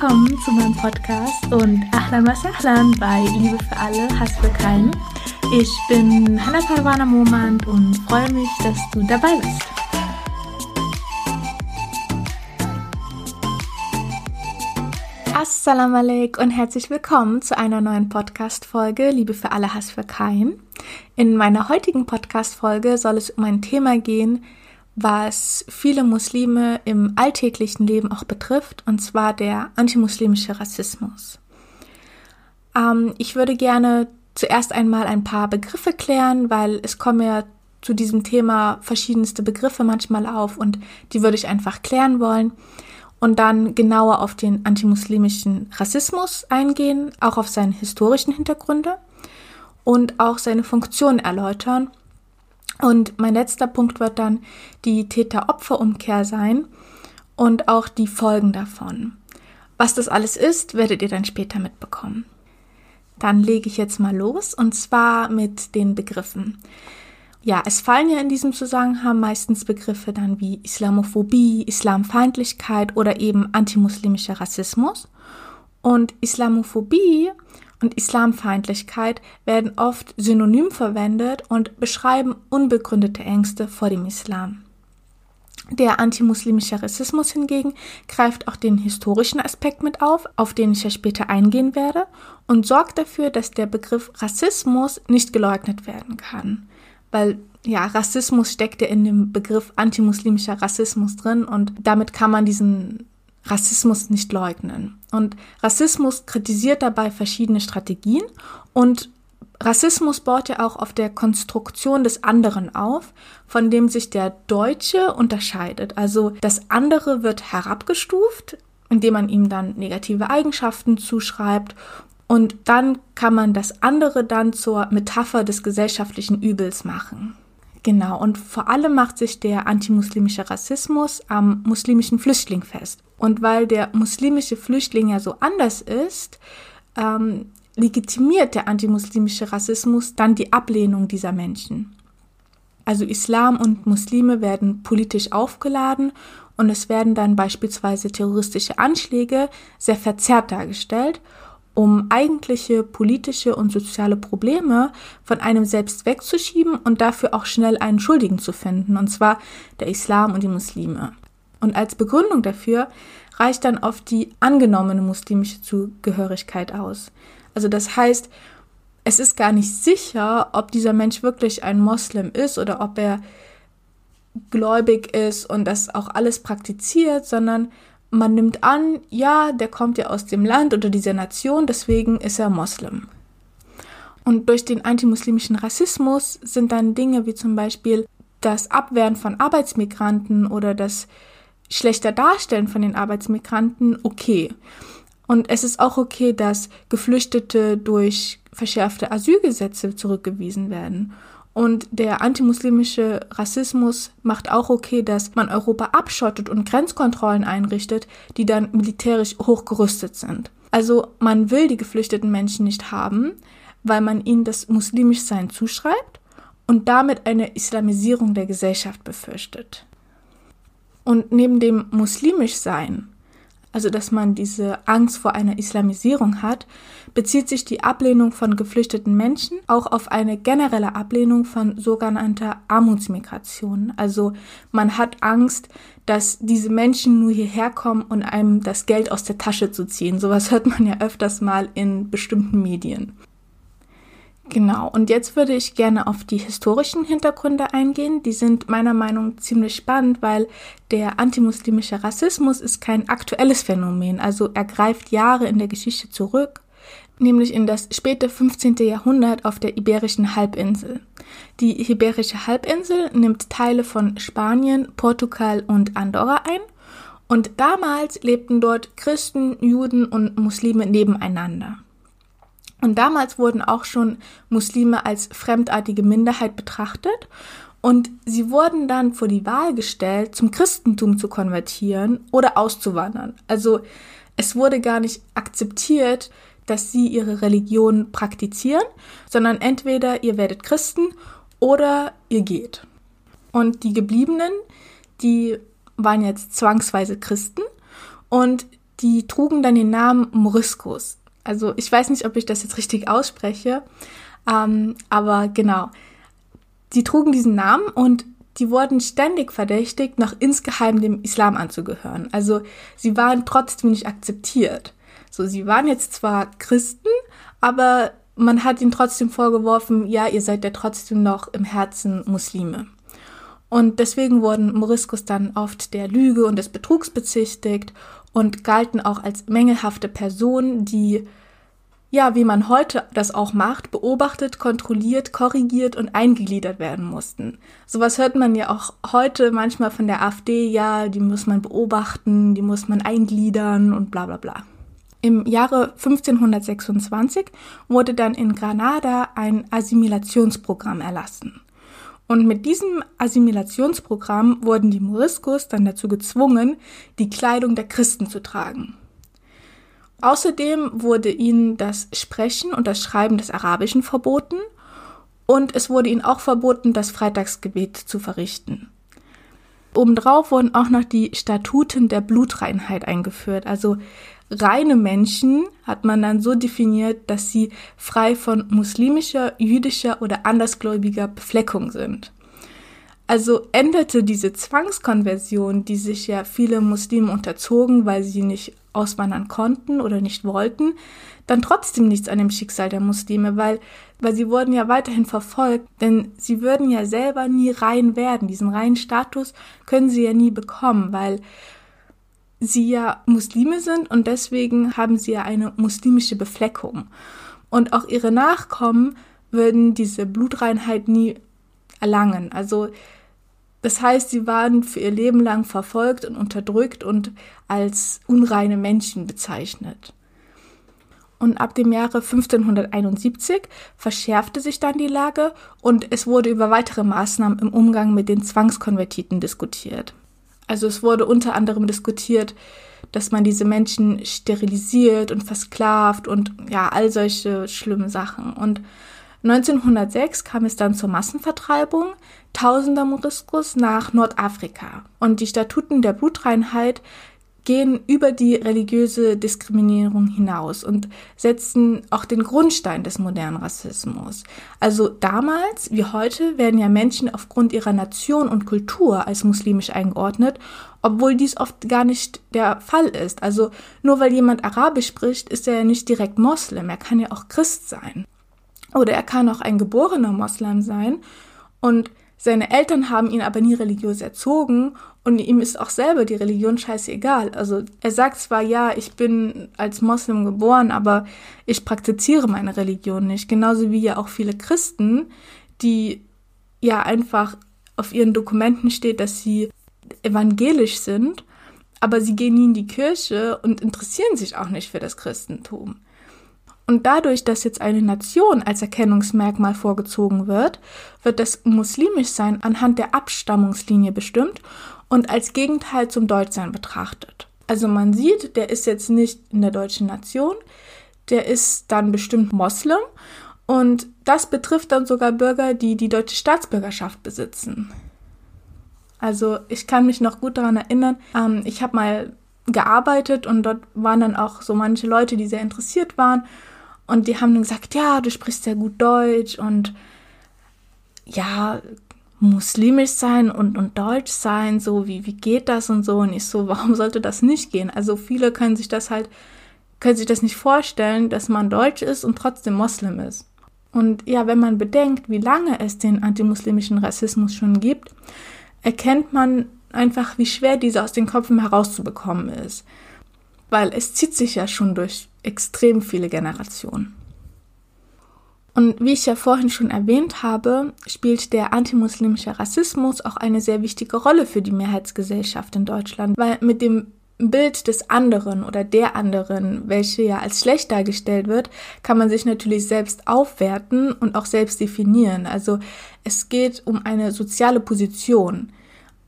Willkommen zu meinem Podcast und Ahlan was Ahlan bei Liebe für alle, Hass für keinen. Ich bin Hannah Parwana Momand und freue mich, dass du dabei bist. Assalamu alaikum und herzlich willkommen zu einer neuen Podcast-Folge Liebe für alle, Hass für keinen. In meiner heutigen Podcast-Folge soll es um ein Thema gehen, was viele Muslime im alltäglichen Leben auch betrifft, und zwar der antimuslimische Rassismus. Ähm, ich würde gerne zuerst einmal ein paar Begriffe klären, weil es kommen ja zu diesem Thema verschiedenste Begriffe manchmal auf und die würde ich einfach klären wollen und dann genauer auf den antimuslimischen Rassismus eingehen, auch auf seine historischen Hintergründe und auch seine Funktion erläutern und mein letzter Punkt wird dann die Täter-Opfer-Umkehr sein und auch die Folgen davon. Was das alles ist, werdet ihr dann später mitbekommen. Dann lege ich jetzt mal los und zwar mit den Begriffen. Ja, es fallen ja in diesem Zusammenhang meistens Begriffe dann wie Islamophobie, Islamfeindlichkeit oder eben antimuslimischer Rassismus. Und Islamophobie und Islamfeindlichkeit werden oft synonym verwendet und beschreiben unbegründete Ängste vor dem Islam. Der antimuslimische Rassismus hingegen greift auch den historischen Aspekt mit auf, auf den ich ja später eingehen werde, und sorgt dafür, dass der Begriff Rassismus nicht geleugnet werden kann. Weil ja, Rassismus steckt ja in dem Begriff antimuslimischer Rassismus drin und damit kann man diesen Rassismus nicht leugnen. Und Rassismus kritisiert dabei verschiedene Strategien und Rassismus baut ja auch auf der Konstruktion des anderen auf, von dem sich der Deutsche unterscheidet. Also das andere wird herabgestuft, indem man ihm dann negative Eigenschaften zuschreibt und dann kann man das andere dann zur Metapher des gesellschaftlichen Übels machen. Genau, und vor allem macht sich der antimuslimische Rassismus am muslimischen Flüchtling fest. Und weil der muslimische Flüchtling ja so anders ist, ähm, legitimiert der antimuslimische Rassismus dann die Ablehnung dieser Menschen. Also Islam und Muslime werden politisch aufgeladen und es werden dann beispielsweise terroristische Anschläge sehr verzerrt dargestellt um eigentliche politische und soziale Probleme von einem selbst wegzuschieben und dafür auch schnell einen Schuldigen zu finden, und zwar der Islam und die Muslime. Und als Begründung dafür reicht dann oft die angenommene muslimische Zugehörigkeit aus. Also das heißt, es ist gar nicht sicher, ob dieser Mensch wirklich ein Moslem ist oder ob er gläubig ist und das auch alles praktiziert, sondern man nimmt an, ja, der kommt ja aus dem Land oder dieser Nation, deswegen ist er Moslem. Und durch den antimuslimischen Rassismus sind dann Dinge wie zum Beispiel das Abwehren von Arbeitsmigranten oder das schlechter Darstellen von den Arbeitsmigranten okay. Und es ist auch okay, dass Geflüchtete durch verschärfte Asylgesetze zurückgewiesen werden. Und der antimuslimische Rassismus macht auch okay, dass man Europa abschottet und Grenzkontrollen einrichtet, die dann militärisch hochgerüstet sind. Also man will die geflüchteten Menschen nicht haben, weil man ihnen das Muslimischsein zuschreibt und damit eine Islamisierung der Gesellschaft befürchtet. Und neben dem Muslimischsein also dass man diese Angst vor einer Islamisierung hat, bezieht sich die Ablehnung von geflüchteten Menschen auch auf eine generelle Ablehnung von sogenannter Armutsmigration. Also man hat Angst, dass diese Menschen nur hierher kommen, um einem das Geld aus der Tasche zu ziehen. Sowas hört man ja öfters mal in bestimmten Medien. Genau, und jetzt würde ich gerne auf die historischen Hintergründe eingehen. Die sind meiner Meinung nach ziemlich spannend, weil der antimuslimische Rassismus ist kein aktuelles Phänomen, also er greift Jahre in der Geschichte zurück, nämlich in das späte 15. Jahrhundert auf der Iberischen Halbinsel. Die Iberische Halbinsel nimmt Teile von Spanien, Portugal und Andorra ein und damals lebten dort Christen, Juden und Muslime nebeneinander. Und damals wurden auch schon Muslime als fremdartige Minderheit betrachtet und sie wurden dann vor die Wahl gestellt, zum Christentum zu konvertieren oder auszuwandern. Also es wurde gar nicht akzeptiert, dass sie ihre Religion praktizieren, sondern entweder ihr werdet Christen oder ihr geht. Und die Gebliebenen, die waren jetzt zwangsweise Christen und die trugen dann den Namen Moriscos. Also ich weiß nicht, ob ich das jetzt richtig ausspreche, ähm, aber genau. Die trugen diesen Namen und die wurden ständig verdächtigt, noch insgeheim dem Islam anzugehören. Also sie waren trotzdem nicht akzeptiert. So, sie waren jetzt zwar Christen, aber man hat ihnen trotzdem vorgeworfen, ja, ihr seid ja trotzdem noch im Herzen Muslime. Und deswegen wurden Moriscos dann oft der Lüge und des Betrugs bezichtigt und galten auch als mängelhafte Personen, die, ja, wie man heute das auch macht, beobachtet, kontrolliert, korrigiert und eingegliedert werden mussten. Sowas hört man ja auch heute manchmal von der AfD, ja, die muss man beobachten, die muss man eingliedern und bla bla bla. Im Jahre 1526 wurde dann in Granada ein Assimilationsprogramm erlassen. Und mit diesem Assimilationsprogramm wurden die Moriscos dann dazu gezwungen, die Kleidung der Christen zu tragen. Außerdem wurde ihnen das Sprechen und das Schreiben des Arabischen verboten und es wurde ihnen auch verboten, das Freitagsgebet zu verrichten. Obendrauf wurden auch noch die Statuten der Blutreinheit eingeführt, also reine Menschen hat man dann so definiert, dass sie frei von muslimischer, jüdischer oder andersgläubiger Befleckung sind. Also änderte diese Zwangskonversion, die sich ja viele Muslime unterzogen, weil sie nicht auswandern konnten oder nicht wollten, dann trotzdem nichts an dem Schicksal der Muslime, weil, weil sie wurden ja weiterhin verfolgt, denn sie würden ja selber nie rein werden. Diesen reinen Status können sie ja nie bekommen, weil sie ja Muslime sind und deswegen haben sie ja eine muslimische Befleckung. Und auch ihre Nachkommen würden diese Blutreinheit nie erlangen. Also das heißt, sie waren für ihr Leben lang verfolgt und unterdrückt und als unreine Menschen bezeichnet. Und ab dem Jahre 1571 verschärfte sich dann die Lage und es wurde über weitere Maßnahmen im Umgang mit den Zwangskonvertiten diskutiert. Also es wurde unter anderem diskutiert, dass man diese Menschen sterilisiert und versklavt und ja, all solche schlimmen Sachen. Und 1906 kam es dann zur Massenvertreibung tausender Moriscos nach Nordafrika. Und die Statuten der Blutreinheit gehen über die religiöse Diskriminierung hinaus und setzen auch den Grundstein des modernen Rassismus. Also damals wie heute werden ja Menschen aufgrund ihrer Nation und Kultur als muslimisch eingeordnet, obwohl dies oft gar nicht der Fall ist. Also nur weil jemand Arabisch spricht, ist er ja nicht direkt Moslem, er kann ja auch Christ sein. Oder er kann auch ein geborener Moslem sein und seine Eltern haben ihn aber nie religiös erzogen und ihm ist auch selber die Religion scheißegal. Also er sagt zwar, ja, ich bin als Moslem geboren, aber ich praktiziere meine Religion nicht. Genauso wie ja auch viele Christen, die ja einfach auf ihren Dokumenten steht, dass sie evangelisch sind, aber sie gehen nie in die Kirche und interessieren sich auch nicht für das Christentum. Und dadurch, dass jetzt eine Nation als Erkennungsmerkmal vorgezogen wird, wird das Muslimischsein anhand der Abstammungslinie bestimmt und als Gegenteil zum Deutschsein betrachtet. Also man sieht, der ist jetzt nicht in der deutschen Nation, der ist dann bestimmt Moslem und das betrifft dann sogar Bürger, die die deutsche Staatsbürgerschaft besitzen. Also ich kann mich noch gut daran erinnern, ähm, ich habe mal gearbeitet und dort waren dann auch so manche Leute, die sehr interessiert waren und die haben dann gesagt, ja, du sprichst sehr gut Deutsch und ja, muslimisch sein und, und deutsch sein, so wie, wie geht das und so. Und ich so, warum sollte das nicht gehen? Also viele können sich das halt, können sich das nicht vorstellen, dass man deutsch ist und trotzdem Moslem ist. Und ja, wenn man bedenkt, wie lange es den antimuslimischen Rassismus schon gibt, erkennt man einfach, wie schwer dieser aus den Köpfen herauszubekommen ist. Weil es zieht sich ja schon durch extrem viele Generationen. Und wie ich ja vorhin schon erwähnt habe, spielt der antimuslimische Rassismus auch eine sehr wichtige Rolle für die Mehrheitsgesellschaft in Deutschland, weil mit dem Bild des anderen oder der anderen, welche ja als schlecht dargestellt wird, kann man sich natürlich selbst aufwerten und auch selbst definieren. Also es geht um eine soziale Position.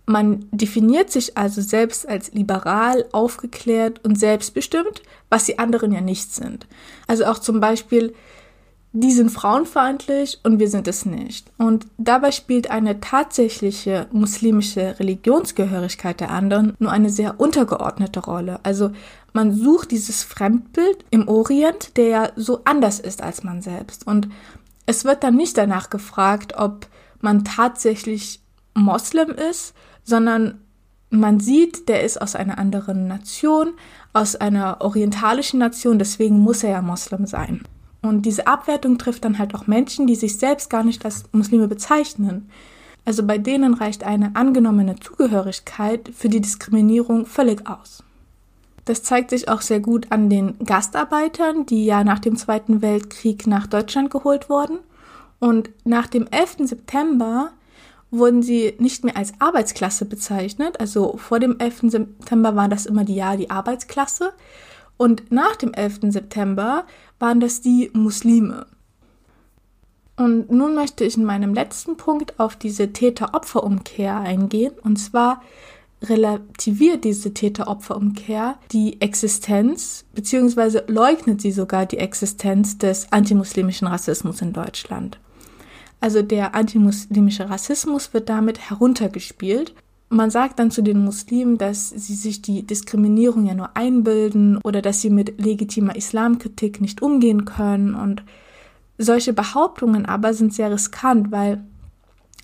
Man definiert sich also selbst als liberal, aufgeklärt und selbstbestimmt, was die anderen ja nicht sind. Also auch zum Beispiel die sind frauenfeindlich und wir sind es nicht. Und dabei spielt eine tatsächliche muslimische Religionsgehörigkeit der anderen nur eine sehr untergeordnete Rolle. Also man sucht dieses Fremdbild im Orient, der ja so anders ist als man selbst. Und es wird dann nicht danach gefragt, ob man tatsächlich Moslem ist, sondern man sieht, der ist aus einer anderen Nation, aus einer orientalischen Nation, deswegen muss er ja Moslem sein. Und diese Abwertung trifft dann halt auch Menschen, die sich selbst gar nicht als Muslime bezeichnen. Also bei denen reicht eine angenommene Zugehörigkeit für die Diskriminierung völlig aus. Das zeigt sich auch sehr gut an den Gastarbeitern, die ja nach dem Zweiten Weltkrieg nach Deutschland geholt wurden. Und nach dem 11. September wurden sie nicht mehr als Arbeitsklasse bezeichnet. Also vor dem 11. September war das immer die ja die Arbeitsklasse. Und nach dem 11. September waren das die Muslime. Und nun möchte ich in meinem letzten Punkt auf diese Täter-Opfer-Umkehr eingehen. Und zwar relativiert diese Täter-Opfer-Umkehr die Existenz, beziehungsweise leugnet sie sogar die Existenz des antimuslimischen Rassismus in Deutschland. Also der antimuslimische Rassismus wird damit heruntergespielt. Man sagt dann zu den Muslimen, dass sie sich die Diskriminierung ja nur einbilden oder dass sie mit legitimer Islamkritik nicht umgehen können. Und solche Behauptungen aber sind sehr riskant, weil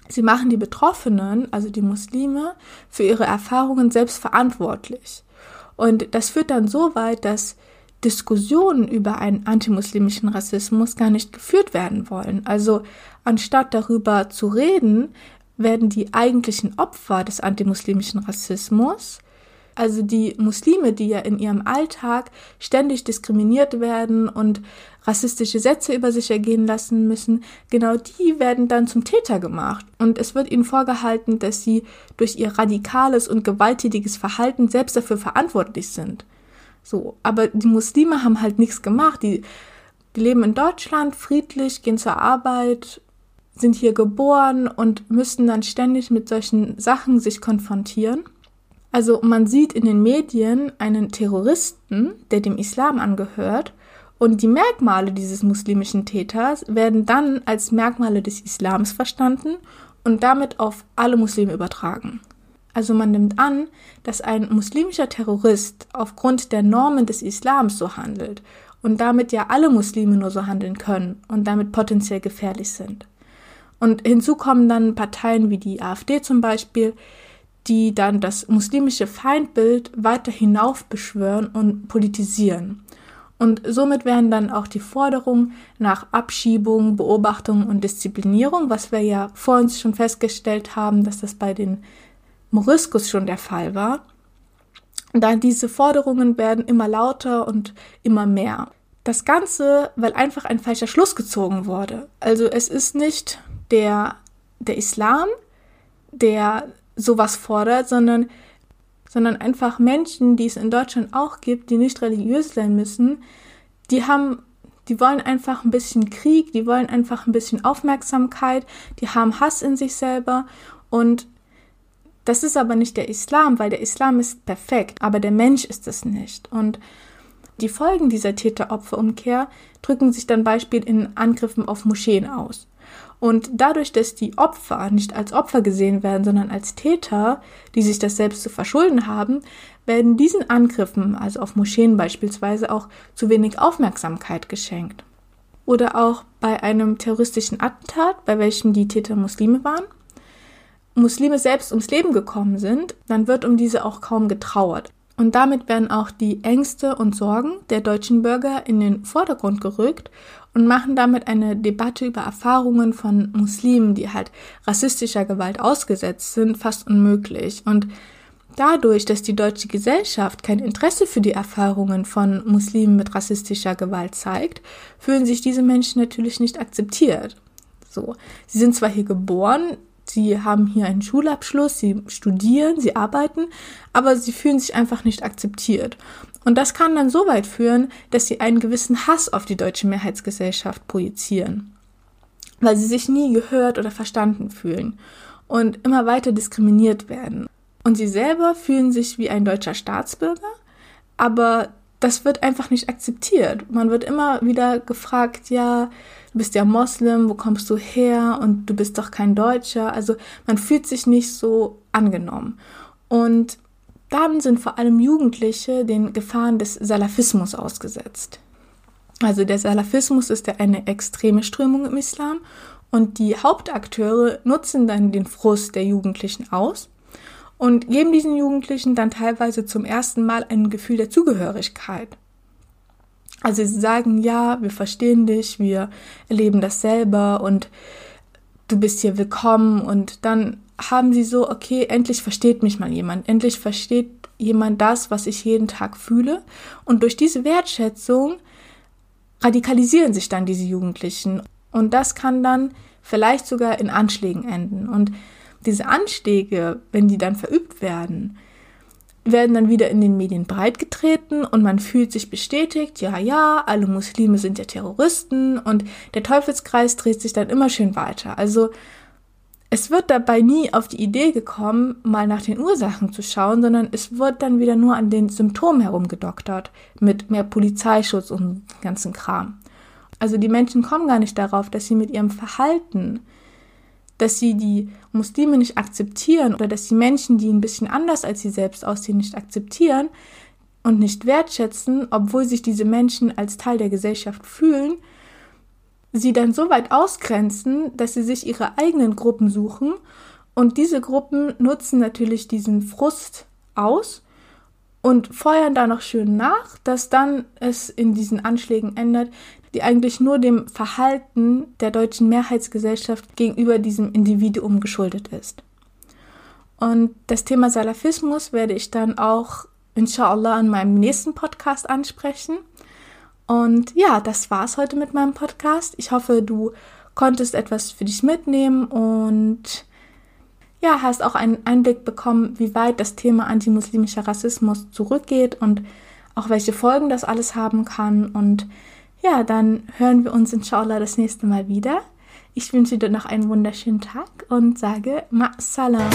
sie machen die Betroffenen, also die Muslime, für ihre Erfahrungen selbst verantwortlich. Und das führt dann so weit, dass Diskussionen über einen antimuslimischen Rassismus gar nicht geführt werden wollen. Also anstatt darüber zu reden, werden die eigentlichen Opfer des antimuslimischen Rassismus, also die Muslime, die ja in ihrem Alltag ständig diskriminiert werden und rassistische Sätze über sich ergehen lassen müssen, genau die werden dann zum Täter gemacht. Und es wird ihnen vorgehalten, dass sie durch ihr radikales und gewalttätiges Verhalten selbst dafür verantwortlich sind. So, aber die Muslime haben halt nichts gemacht. Die, die leben in Deutschland friedlich, gehen zur Arbeit, sind hier geboren und müssen dann ständig mit solchen Sachen sich konfrontieren. Also man sieht in den Medien einen Terroristen, der dem Islam angehört, und die Merkmale dieses muslimischen Täters werden dann als Merkmale des Islams verstanden und damit auf alle Muslime übertragen. Also man nimmt an, dass ein muslimischer Terrorist aufgrund der Normen des Islams so handelt und damit ja alle Muslime nur so handeln können und damit potenziell gefährlich sind. Und hinzu kommen dann Parteien wie die AfD zum Beispiel, die dann das muslimische Feindbild weiter hinauf beschwören und politisieren. Und somit werden dann auch die Forderungen nach Abschiebung, Beobachtung und Disziplinierung, was wir ja vor uns schon festgestellt haben, dass das bei den Moriskus schon der Fall war. Da diese Forderungen werden immer lauter und immer mehr. Das Ganze, weil einfach ein falscher Schluss gezogen wurde. Also es ist nicht der, der Islam, der sowas fordert, sondern, sondern einfach Menschen, die es in Deutschland auch gibt, die nicht religiös sein müssen, die haben, die wollen einfach ein bisschen Krieg, die wollen einfach ein bisschen Aufmerksamkeit, die haben Hass in sich selber und das ist aber nicht der Islam, weil der Islam ist perfekt, aber der Mensch ist es nicht. Und die Folgen dieser Täter-Opfer-Umkehr drücken sich dann Beispiel in Angriffen auf Moscheen aus. Und dadurch, dass die Opfer nicht als Opfer gesehen werden, sondern als Täter, die sich das selbst zu verschulden haben, werden diesen Angriffen, also auf Moscheen beispielsweise, auch zu wenig Aufmerksamkeit geschenkt. Oder auch bei einem terroristischen Attentat, bei welchem die Täter Muslime waren. Muslime selbst ums Leben gekommen sind, dann wird um diese auch kaum getrauert. Und damit werden auch die Ängste und Sorgen der deutschen Bürger in den Vordergrund gerückt und machen damit eine Debatte über Erfahrungen von Muslimen, die halt rassistischer Gewalt ausgesetzt sind, fast unmöglich. Und dadurch, dass die deutsche Gesellschaft kein Interesse für die Erfahrungen von Muslimen mit rassistischer Gewalt zeigt, fühlen sich diese Menschen natürlich nicht akzeptiert. So, sie sind zwar hier geboren, Sie haben hier einen Schulabschluss, sie studieren, sie arbeiten, aber sie fühlen sich einfach nicht akzeptiert. Und das kann dann so weit führen, dass sie einen gewissen Hass auf die deutsche Mehrheitsgesellschaft projizieren, weil sie sich nie gehört oder verstanden fühlen und immer weiter diskriminiert werden. Und sie selber fühlen sich wie ein deutscher Staatsbürger, aber das wird einfach nicht akzeptiert. Man wird immer wieder gefragt, ja, du bist ja Moslem, wo kommst du her und du bist doch kein Deutscher. Also man fühlt sich nicht so angenommen. Und dann sind vor allem Jugendliche den Gefahren des Salafismus ausgesetzt. Also der Salafismus ist ja eine extreme Strömung im Islam und die Hauptakteure nutzen dann den Frust der Jugendlichen aus und geben diesen Jugendlichen dann teilweise zum ersten Mal ein Gefühl der Zugehörigkeit. Also sie sagen, ja, wir verstehen dich, wir erleben das selber und du bist hier willkommen. Und dann haben sie so, okay, endlich versteht mich mal jemand, endlich versteht jemand das, was ich jeden Tag fühle. Und durch diese Wertschätzung radikalisieren sich dann diese Jugendlichen. Und das kann dann vielleicht sogar in Anschlägen enden. Und diese Anschläge, wenn die dann verübt werden, werden dann wieder in den Medien breitgetreten und man fühlt sich bestätigt, ja, ja, alle Muslime sind ja Terroristen und der Teufelskreis dreht sich dann immer schön weiter. Also es wird dabei nie auf die Idee gekommen, mal nach den Ursachen zu schauen, sondern es wird dann wieder nur an den Symptomen herumgedoktert, mit mehr Polizeischutz und ganzen Kram. Also die Menschen kommen gar nicht darauf, dass sie mit ihrem Verhalten dass sie die Muslime nicht akzeptieren oder dass die Menschen, die ein bisschen anders als sie selbst aussehen, nicht akzeptieren und nicht wertschätzen, obwohl sich diese Menschen als Teil der Gesellschaft fühlen, sie dann so weit ausgrenzen, dass sie sich ihre eigenen Gruppen suchen. Und diese Gruppen nutzen natürlich diesen Frust aus und feuern da noch schön nach, dass dann es in diesen Anschlägen ändert, die eigentlich nur dem Verhalten der deutschen Mehrheitsgesellschaft gegenüber diesem Individuum geschuldet ist. Und das Thema Salafismus werde ich dann auch inshallah in meinem nächsten Podcast ansprechen. Und ja, das war's heute mit meinem Podcast. Ich hoffe, du konntest etwas für dich mitnehmen und ja, hast auch einen Einblick bekommen, wie weit das Thema antimuslimischer Rassismus zurückgeht und auch welche Folgen das alles haben kann. Und ja, dann hören wir uns inshallah das nächste Mal wieder. Ich wünsche dir noch einen wunderschönen Tag und sage Ma salam.